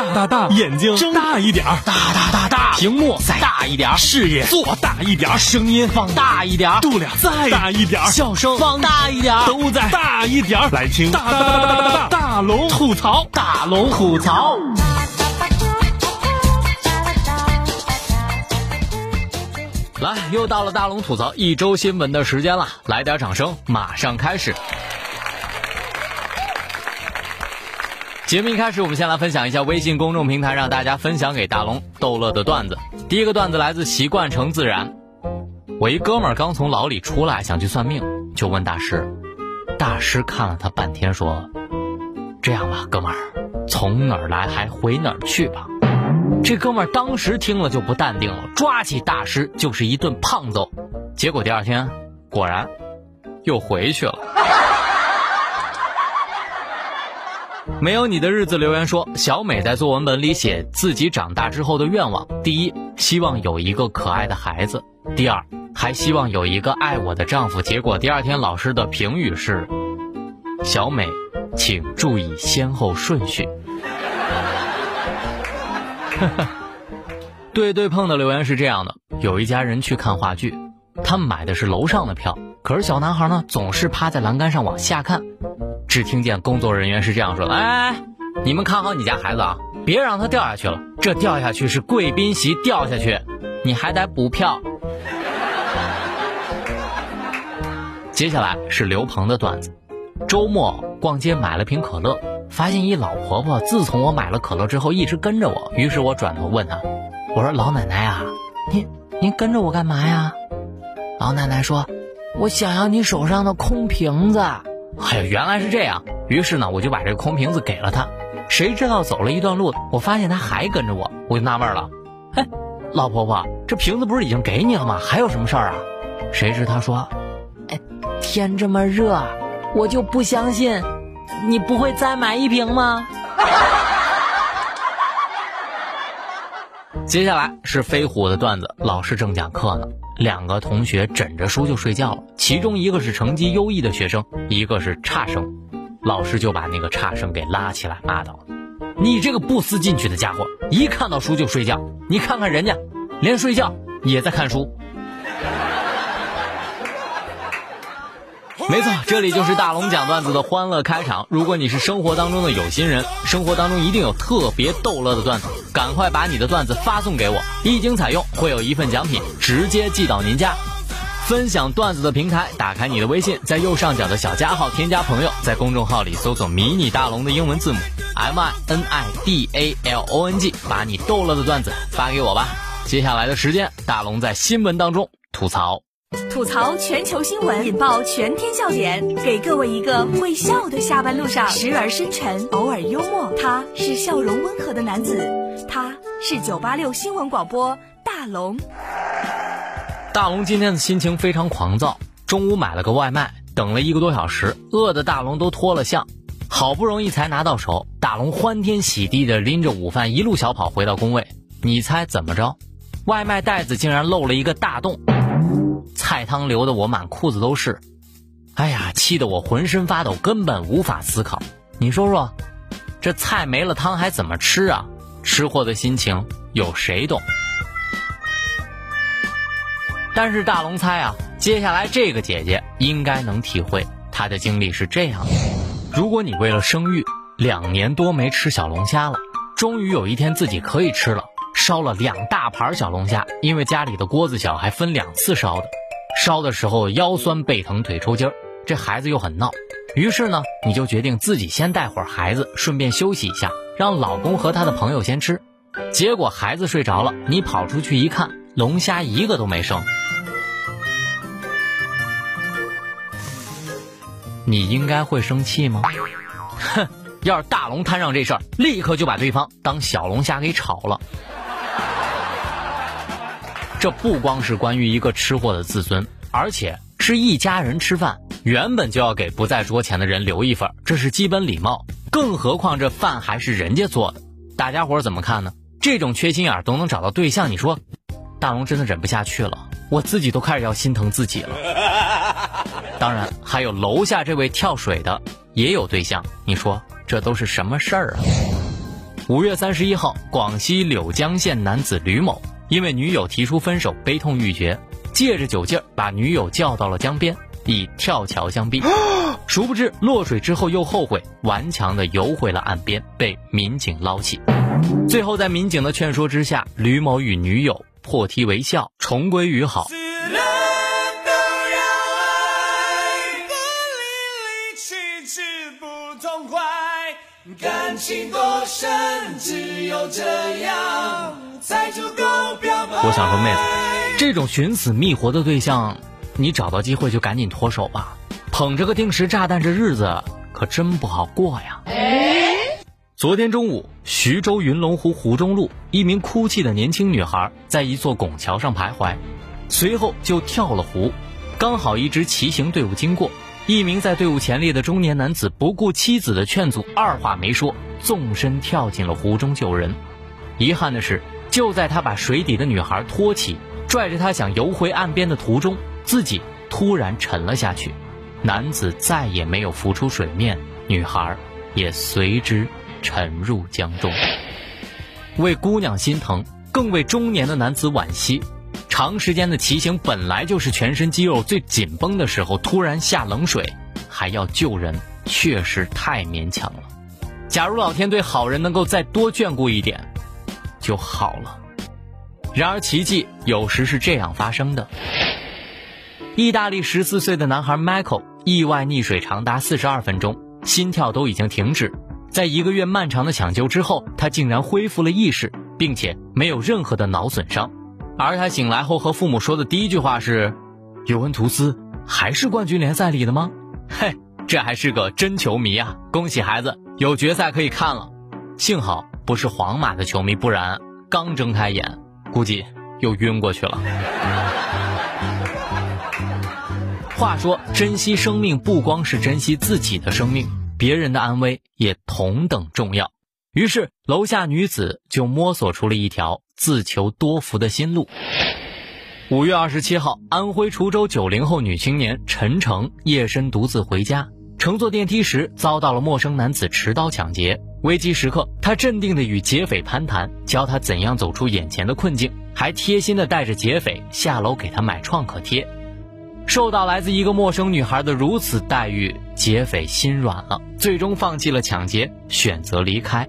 大大大，眼睛睁大一点儿，大大大大，屏幕再大一点儿，视野做大一点儿，声音放大一点儿，度量再大一点儿，笑声放大一点儿，都在大一点儿。来听大大大大大大大龙吐槽，大龙吐槽。来，又到了大龙吐槽一周新闻的时间了，来点掌声，马上开始。节目一开始，我们先来分享一下微信公众平台让大家分享给大龙逗乐的段子。第一个段子来自习惯成自然。我一哥们儿刚从牢里出来，想去算命，就问大师。大师看了他半天，说：“这样吧，哥们儿，从哪儿来还回哪儿去吧。”这哥们儿当时听了就不淡定了，抓起大师就是一顿胖揍。结果第二天，果然又回去了。没有你的日子留言说，小美在作文本里写自己长大之后的愿望：第一，希望有一个可爱的孩子；第二，还希望有一个爱我的丈夫。结果第二天老师的评语是：小美，请注意先后顺序。对对碰的留言是这样的：有一家人去看话剧，他们买的是楼上的票，可是小男孩呢总是趴在栏杆上往下看。只听见工作人员是这样说的：“哎，你们看好你家孩子啊，别让他掉下去了。这掉下去是贵宾席掉下去，你还得补票。”接下来是刘鹏的段子：周末逛街买了瓶可乐，发现一老婆婆自从我买了可乐之后一直跟着我，于是我转头问她：“我说老奶奶啊，您您跟着我干嘛呀？”老奶奶说：“我想要你手上的空瓶子。”哎呀，原来是这样。于是呢，我就把这个空瓶子给了他。谁知道走了一段路，我发现他还跟着我，我就纳闷了。嘿，老婆婆，这瓶子不是已经给你了吗？还有什么事儿啊？谁知他说，哎，天这么热，我就不相信，你不会再买一瓶吗？接下来是飞虎的段子。老师正讲课呢，两个同学枕着书就睡觉了。其中一个是成绩优异的学生，一个是差生。老师就把那个差生给拉起来骂道：“你这个不思进取的家伙，一看到书就睡觉。你看看人家，连睡觉也在看书。”没错，这里就是大龙讲段子的欢乐开场。如果你是生活当中的有心人，生活当中一定有特别逗乐的段子，赶快把你的段子发送给我，一经采用会有一份奖品直接寄到您家。分享段子的平台，打开你的微信，在右上角的小加号添加朋友，在公众号里搜索“迷你大龙”的英文字母 M I N I D A L O N G，把你逗乐的段子发给我吧。接下来的时间，大龙在新闻当中吐槽。吐槽全球新闻，引爆全天笑点，给各位一个会笑的下班路上，时而深沉，偶尔幽默。他是笑容温和的男子，他是九八六新闻广播大龙。大龙今天的心情非常狂躁，中午买了个外卖，等了一个多小时，饿的大龙都脱了相，好不容易才拿到手，大龙欢天喜地的拎着午饭一路小跑回到工位，你猜怎么着？外卖袋子竟然漏了一个大洞。菜汤流的我满裤子都是，哎呀，气得我浑身发抖，根本无法思考。你说说，这菜没了汤还怎么吃啊？吃货的心情有谁懂？但是大龙猜啊，接下来这个姐姐应该能体会。她的经历是这样的：如果你为了生育，两年多没吃小龙虾了，终于有一天自己可以吃了，烧了两大盘小龙虾，因为家里的锅子小，还分两次烧的。烧的时候腰酸背疼腿抽筋儿，这孩子又很闹，于是呢，你就决定自己先带会儿孩子，顺便休息一下，让老公和他的朋友先吃。结果孩子睡着了，你跑出去一看，龙虾一个都没剩。你应该会生气吗？哼，要是大龙摊上这事儿，立刻就把对方当小龙虾给炒了。这不光是关于一个吃货的自尊，而且是一家人吃饭，原本就要给不在桌前的人留一份，这是基本礼貌。更何况这饭还是人家做的，大家伙怎么看呢？这种缺心眼都能找到对象，你说，大龙真的忍不下去了，我自己都开始要心疼自己了。当然，还有楼下这位跳水的也有对象，你说这都是什么事儿啊？五月三十一号，广西柳江县男子吕某因为女友提出分手，悲痛欲绝，借着酒劲儿把女友叫到了江边，以跳桥相逼。殊不知落水之后又后悔，顽强的游回了岸边，被民警捞起。最后在民警的劝说之下，吕某与女友破涕为笑，重归于好。感情多深，只有这样才足够。我想说，妹子，这种寻死觅活的对象，你找到机会就赶紧脱手吧。捧着个定时炸弹，这日子可真不好过呀。昨天中午，徐州云龙湖湖中路，一名哭泣的年轻女孩在一座拱桥上徘徊，随后就跳了湖。刚好一支骑行队伍经过。一名在队伍前列的中年男子不顾妻子的劝阻，二话没说，纵身跳进了湖中救人。遗憾的是，就在他把水底的女孩托起，拽着她想游回岸边的途中，自己突然沉了下去。男子再也没有浮出水面，女孩也随之沉入江中。为姑娘心疼，更为中年的男子惋惜。长时间的骑行本来就是全身肌肉最紧绷的时候，突然下冷水，还要救人，确实太勉强了。假如老天对好人能够再多眷顾一点，就好了。然而奇迹有时是这样发生的：意大利十四岁的男孩 Michael 意外溺水长达四十二分钟，心跳都已经停止。在一个月漫长的抢救之后，他竟然恢复了意识，并且没有任何的脑损伤。而他醒来后和父母说的第一句话是：“尤文图斯还是冠军联赛里的吗？”嘿，这还是个真球迷啊！恭喜孩子有决赛可以看了。幸好不是皇马的球迷，不然刚睁开眼，估计又晕过去了。话说，珍惜生命不光是珍惜自己的生命，别人的安危也同等重要。于是，楼下女子就摸索出了一条。自求多福的新路。五月二十七号，安徽滁州九零后女青年陈诚夜深独自回家，乘坐电梯时遭到了陌生男子持刀抢劫。危机时刻，他镇定地与劫匪攀谈，教他怎样走出眼前的困境，还贴心地带着劫匪下楼给他买创可贴。受到来自一个陌生女孩的如此待遇，劫匪心软了，最终放弃了抢劫，选择离开。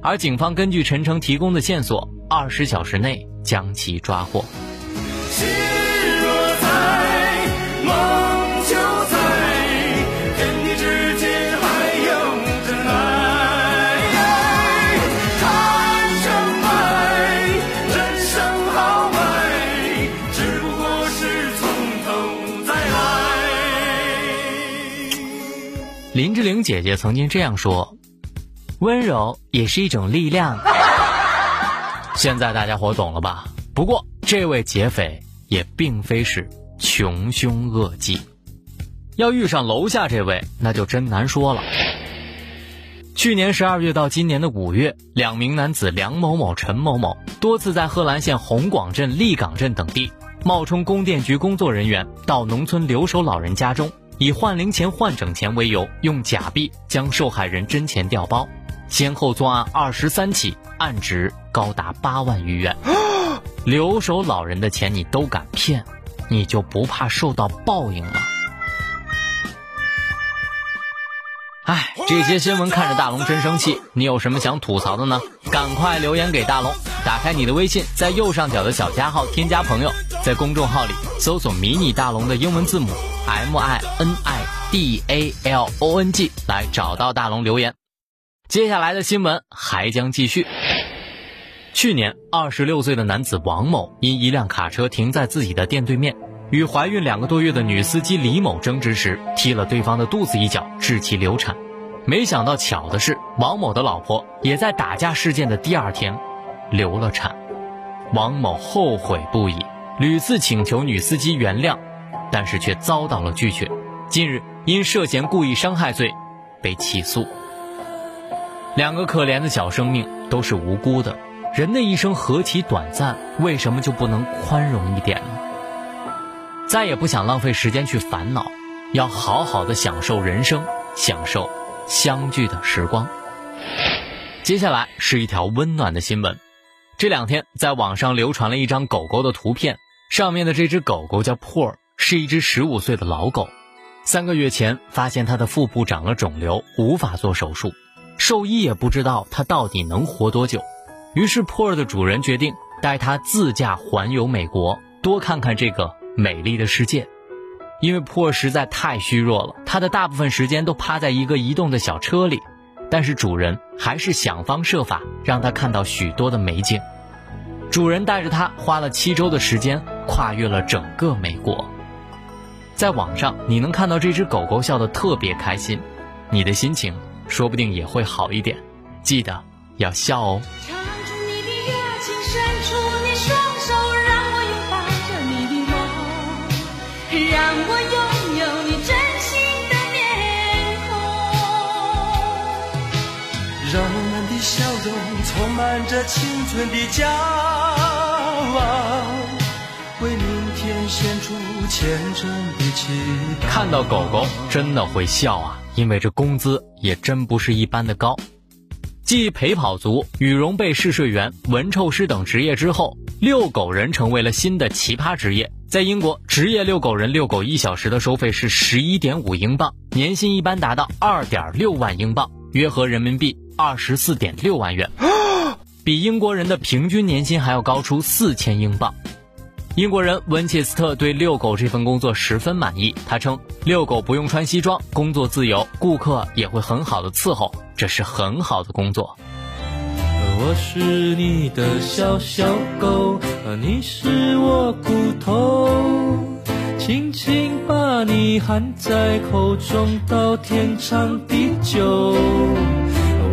而警方根据陈诚提供的线索。二十小时内将其抓获。林志玲姐姐曾经这样说：“温柔也是一种力量。” 现在大家伙懂了吧？不过这位劫匪也并非是穷凶恶极，要遇上楼下这位那就真难说了。去年十二月到今年的五月，两名男子梁某某、陈某某多次在贺兰县红广镇、立岗镇等地冒充供电局工作人员，到农村留守老人家中，以换零钱、换整钱为由，用假币将受害人真钱调包。先后作案二十三起，案值高达八万余元。留守老人的钱你都敢骗，你就不怕受到报应吗？哎，这些新闻看着大龙真生气。你有什么想吐槽的呢？赶快留言给大龙。打开你的微信，在右上角的小加号添加朋友，在公众号里搜索“迷你大龙”的英文字母 M I N I D A L O N G 来找到大龙留言。接下来的新闻还将继续。去年，二十六岁的男子王某因一辆卡车停在自己的店对面，与怀孕两个多月的女司机李某争执时，踢了对方的肚子一脚，致其流产。没想到，巧的是，王某的老婆也在打架事件的第二天流了产。王某后悔不已，屡次请求女司机原谅，但是却遭到了拒绝。近日，因涉嫌故意伤害罪被起诉。两个可怜的小生命都是无辜的，人的一生何其短暂，为什么就不能宽容一点呢？再也不想浪费时间去烦恼，要好好的享受人生，享受相聚的时光。接下来是一条温暖的新闻。这两天在网上流传了一张狗狗的图片，上面的这只狗狗叫珀尔，是一只十五岁的老狗。三个月前发现它的腹部长了肿瘤，无法做手术，兽医也不知道它到底能活多久。于是珀尔的主人决定带它自驾环游美国，多看看这个美丽的世界。因为珀尔实在太虚弱了，它的大部分时间都趴在一个移动的小车里。但是主人还是想方设法让它看到许多的美景。主人带着它花了七周的时间，跨越了整个美国。在网上，你能看到这只狗狗笑得特别开心，你的心情说不定也会好一点。记得要笑哦。让我们的笑容充满着青春的骄傲，献出虔诚的祈祷。看到狗狗真的会笑啊，因为这工资也真不是一般的高。继陪跑族、羽绒被试睡员、闻臭师等职业之后，遛狗人成为了新的奇葩职业。在英国，职业遛狗人遛狗一小时的收费是十一点五英镑，年薪一般达到二点六万英镑，约合人民币。二十四点六万元，比英国人的平均年薪还要高出四千英镑。英国人温切斯特对遛狗这份工作十分满意，他称遛狗不用穿西装，工作自由，顾客也会很好的伺候，这是很好的工作。我是你的小小狗，你是我骨头，轻轻把你含在口中，到天长地久。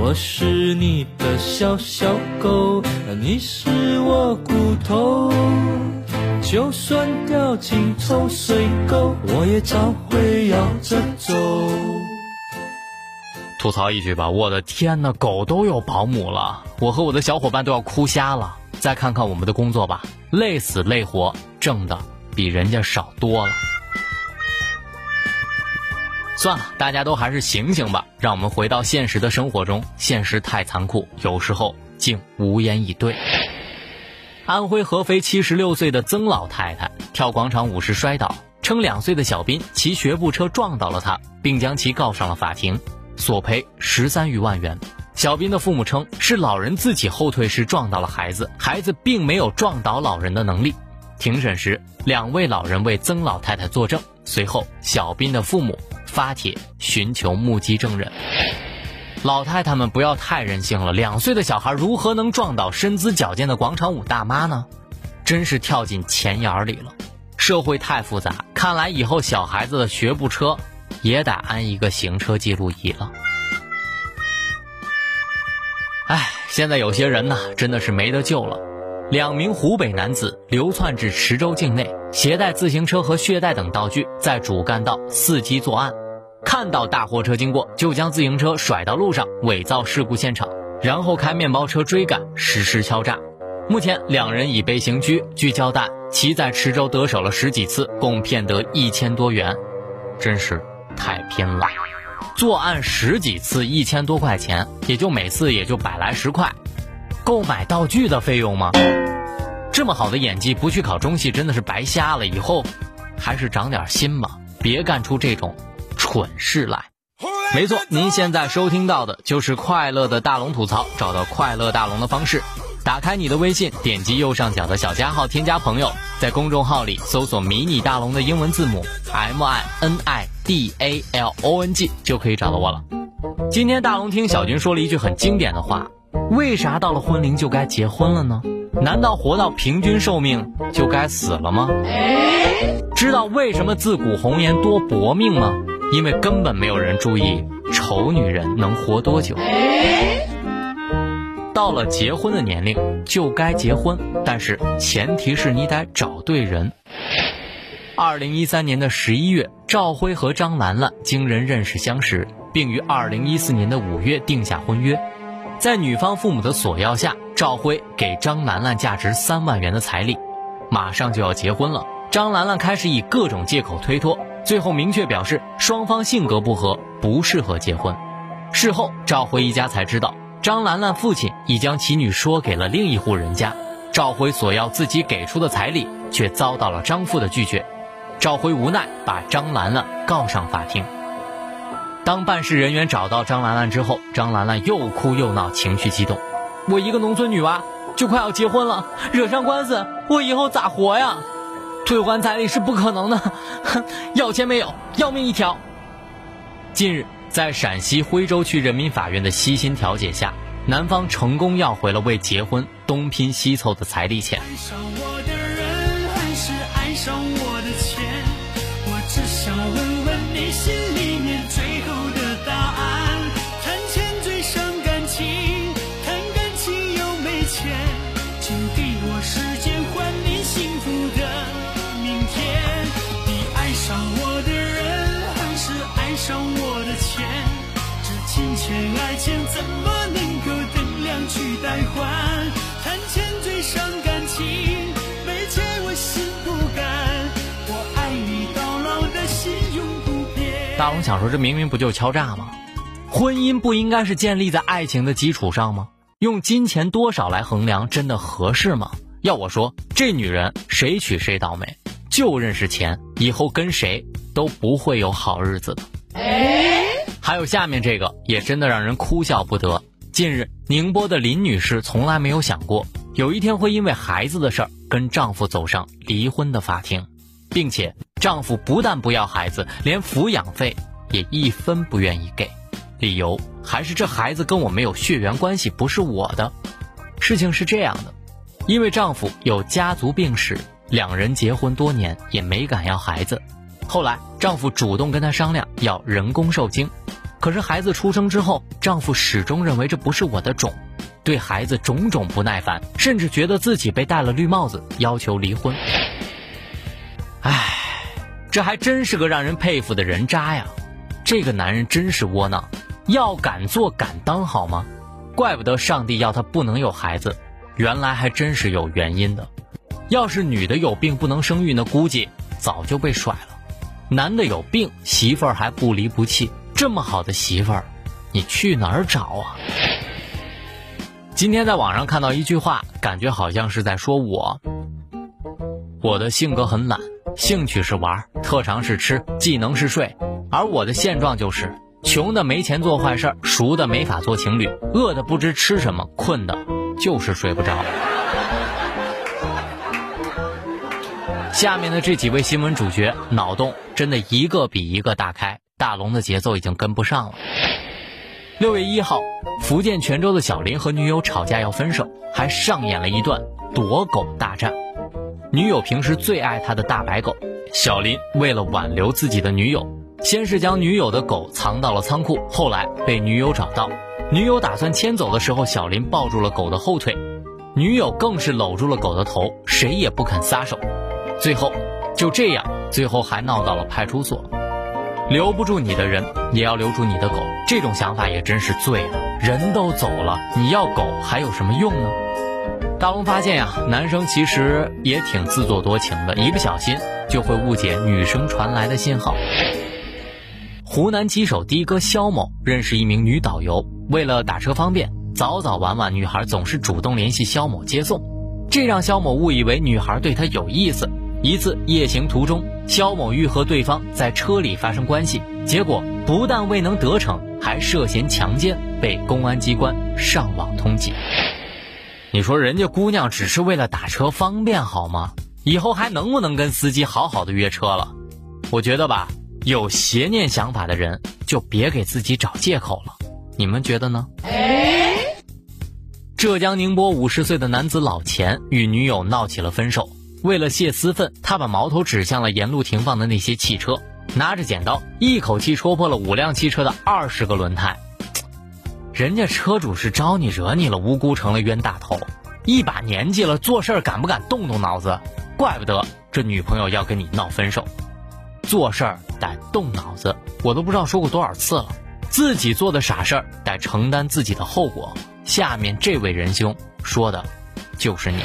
我是你的小小狗，你是我骨头，就算掉进臭水沟，我也照会摇着走。吐槽一句吧，我的天呐，狗都有保姆了，我和我的小伙伴都要哭瞎了。再看看我们的工作吧，累死累活，挣的比人家少多了。算了，大家都还是醒醒吧。让我们回到现实的生活中，现实太残酷，有时候竟无言以对。安徽合肥七十六岁的曾老太太跳广场舞时摔倒，称两岁的小斌骑学步车撞到了她，并将其告上了法庭，索赔十三余万元。小斌的父母称是老人自己后退时撞到了孩子，孩子并没有撞倒老人的能力。庭审时，两位老人为曾老太太作证。随后，小斌的父母。发帖寻求目击证人，老太太们不要太任性了。两岁的小孩如何能撞倒身姿矫健的广场舞大妈呢？真是跳进钱眼里了。社会太复杂，看来以后小孩子的学步车也得安一个行车记录仪了。哎，现在有些人呢，真的是没得救了。两名湖北男子流窜至池州境内，携带自行车和血袋等道具，在主干道伺机作案。看到大货车经过，就将自行车甩到路上，伪造事故现场，然后开面包车追赶，实施敲诈。目前两人已被刑拘。据交代，其在池州得手了十几次，共骗得一千多元，真是太拼了！作案十几次，一千多块钱，也就每次也就百来十块，购买道具的费用吗？这么好的演技，不去考中戏真的是白瞎了。以后还是长点心吧，别干出这种。蠢事来，没错，您现在收听到的就是快乐的大龙吐槽。找到快乐大龙的方式，打开你的微信，点击右上角的小加号，添加朋友，在公众号里搜索“迷你大龙”的英文字母 M I N I D A L O N G 就可以找到我了。今天大龙听小军说了一句很经典的话：为啥到了婚龄就该结婚了呢？难道活到平均寿命就该死了吗？知道为什么自古红颜多薄命吗？因为根本没有人注意丑女人能活多久。到了结婚的年龄就该结婚，但是前提是你得找对人。二零一三年的十一月，赵辉和张兰兰经人认识相识，并于二零一四年的五月定下婚约。在女方父母的索要下，赵辉给张兰兰价值三万元的彩礼，马上就要结婚了。张兰兰开始以各种借口推脱。最后明确表示，双方性格不合，不适合结婚。事后，赵辉一家才知道，张兰兰父亲已将其女说给了另一户人家，赵辉索要自己给出的彩礼，却遭到了张父的拒绝。赵辉无奈把张兰兰告上法庭。当办事人员找到张兰兰之后，张兰兰又哭又闹，情绪激动。我一个农村女娃就快要结婚了，惹上官司，我以后咋活呀？退还彩礼是不可能的，哼，要钱没有，要命一条。近日。在陕西徽州区人民法院的悉心调解下，男方成功要回了为结婚东拼西凑的彩礼钱。爱上我的人还是爱上我的钱？怎么能够等量去代换？谈钱最伤感情，没钱我心不甘。我爱你到老的心永不变。大龙想说，这明明不就是敲诈吗？婚姻不应该是建立在爱情的基础上吗？用金钱多少来衡量，真的合适吗？要我说，这女人谁娶谁倒霉，就认识钱，以后跟谁都不会有好日子的。还有下面这个也真的让人哭笑不得。近日，宁波的林女士从来没有想过有一天会因为孩子的事儿跟丈夫走上离婚的法庭，并且丈夫不但不要孩子，连抚养费也一分不愿意给，理由还是这孩子跟我没有血缘关系，不是我的。事情是这样的，因为丈夫有家族病史，两人结婚多年也没敢要孩子。后来，丈夫主动跟她商量要人工受精，可是孩子出生之后，丈夫始终认为这不是我的种，对孩子种种不耐烦，甚至觉得自己被戴了绿帽子，要求离婚。唉，这还真是个让人佩服的人渣呀！这个男人真是窝囊，要敢做敢当好吗？怪不得上帝要他不能有孩子，原来还真是有原因的。要是女的有病不能生育，那估计早就被甩了。男的有病，媳妇儿还不离不弃，这么好的媳妇儿，你去哪儿找啊？今天在网上看到一句话，感觉好像是在说我。我的性格很懒，兴趣是玩，特长是吃，技能是睡，而我的现状就是：穷的没钱做坏事，熟的没法做情侣，饿的不知吃什么，困的就是睡不着。下面的这几位新闻主角脑洞真的一个比一个大开，大龙的节奏已经跟不上了。六月一号，福建泉州的小林和女友吵架要分手，还上演了一段躲狗大战。女友平时最爱他的大白狗，小林为了挽留自己的女友，先是将女友的狗藏到了仓库，后来被女友找到，女友打算牵走的时候，小林抱住了狗的后腿，女友更是搂住了狗的头，谁也不肯撒手。最后，就这样，最后还闹到了派出所。留不住你的人，也要留住你的狗。这种想法也真是醉了。人都走了，你要狗还有什么用呢？大龙发现呀，男生其实也挺自作多情的，一不小心就会误解女生传来的信号。湖南吉首的哥肖某认识一名女导游，为了打车方便，早早晚晚女孩总是主动联系肖某接送，这让肖某误以为女孩对他有意思。一次夜行途中，肖某欲和对方在车里发生关系，结果不但未能得逞，还涉嫌强奸，被公安机关上网通缉。你说人家姑娘只是为了打车方便好吗？以后还能不能跟司机好好的约车了？我觉得吧，有邪念想法的人就别给自己找借口了。你们觉得呢？浙江宁波五十岁的男子老钱与女友闹起了分手。为了泄私愤，他把矛头指向了沿路停放的那些汽车，拿着剪刀一口气戳破了五辆汽车的二十个轮胎。人家车主是招你惹你了，无辜成了冤大头。一把年纪了，做事儿敢不敢动动脑子？怪不得这女朋友要跟你闹分手。做事儿得动脑子，我都不知道说过多少次了。自己做的傻事儿得承担自己的后果。下面这位仁兄说的，就是你。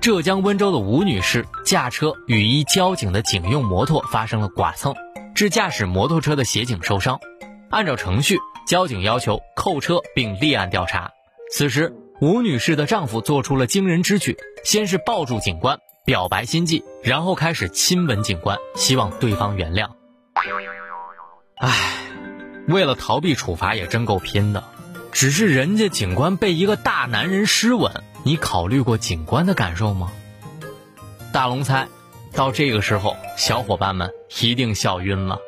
浙江温州的吴女士驾车与一交警的警用摩托发生了剐蹭，致驾驶摩托车的协警受伤。按照程序，交警要求扣车并立案调查。此时，吴女士的丈夫做出了惊人之举，先是抱住警官表白心迹，然后开始亲吻警官，希望对方原谅。唉，为了逃避处罚也真够拼的。只是人家警官被一个大男人湿吻，你考虑过警官的感受吗？大龙猜，到这个时候，小伙伴们一定笑晕了。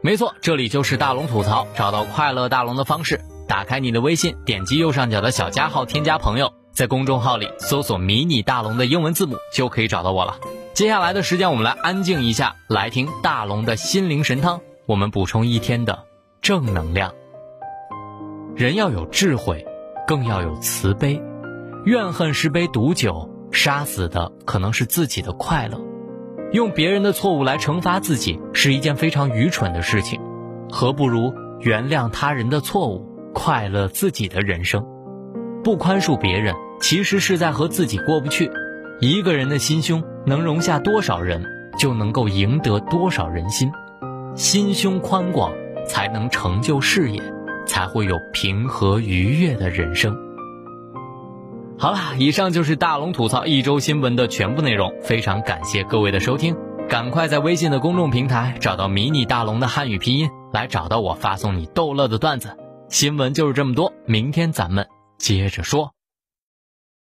没错，这里就是大龙吐槽。找到快乐大龙的方式：打开你的微信，点击右上角的小加号，添加朋友，在公众号里搜索“迷你大龙”的英文字母，就可以找到我了。接下来的时间，我们来安静一下，来听大龙的心灵神汤，我们补充一天的正能量。人要有智慧，更要有慈悲。怨恨是杯毒酒，杀死的可能是自己的快乐。用别人的错误来惩罚自己，是一件非常愚蠢的事情。何不如原谅他人的错误，快乐自己的人生？不宽恕别人，其实是在和自己过不去。一个人的心胸能容下多少人，就能够赢得多少人心。心胸宽广，才能成就事业。才会有平和愉悦的人生。好了，以上就是大龙吐槽一周新闻的全部内容，非常感谢各位的收听。赶快在微信的公众平台找到迷你大龙的汉语拼音，来找到我，发送你逗乐的段子。新闻就是这么多，明天咱们接着说。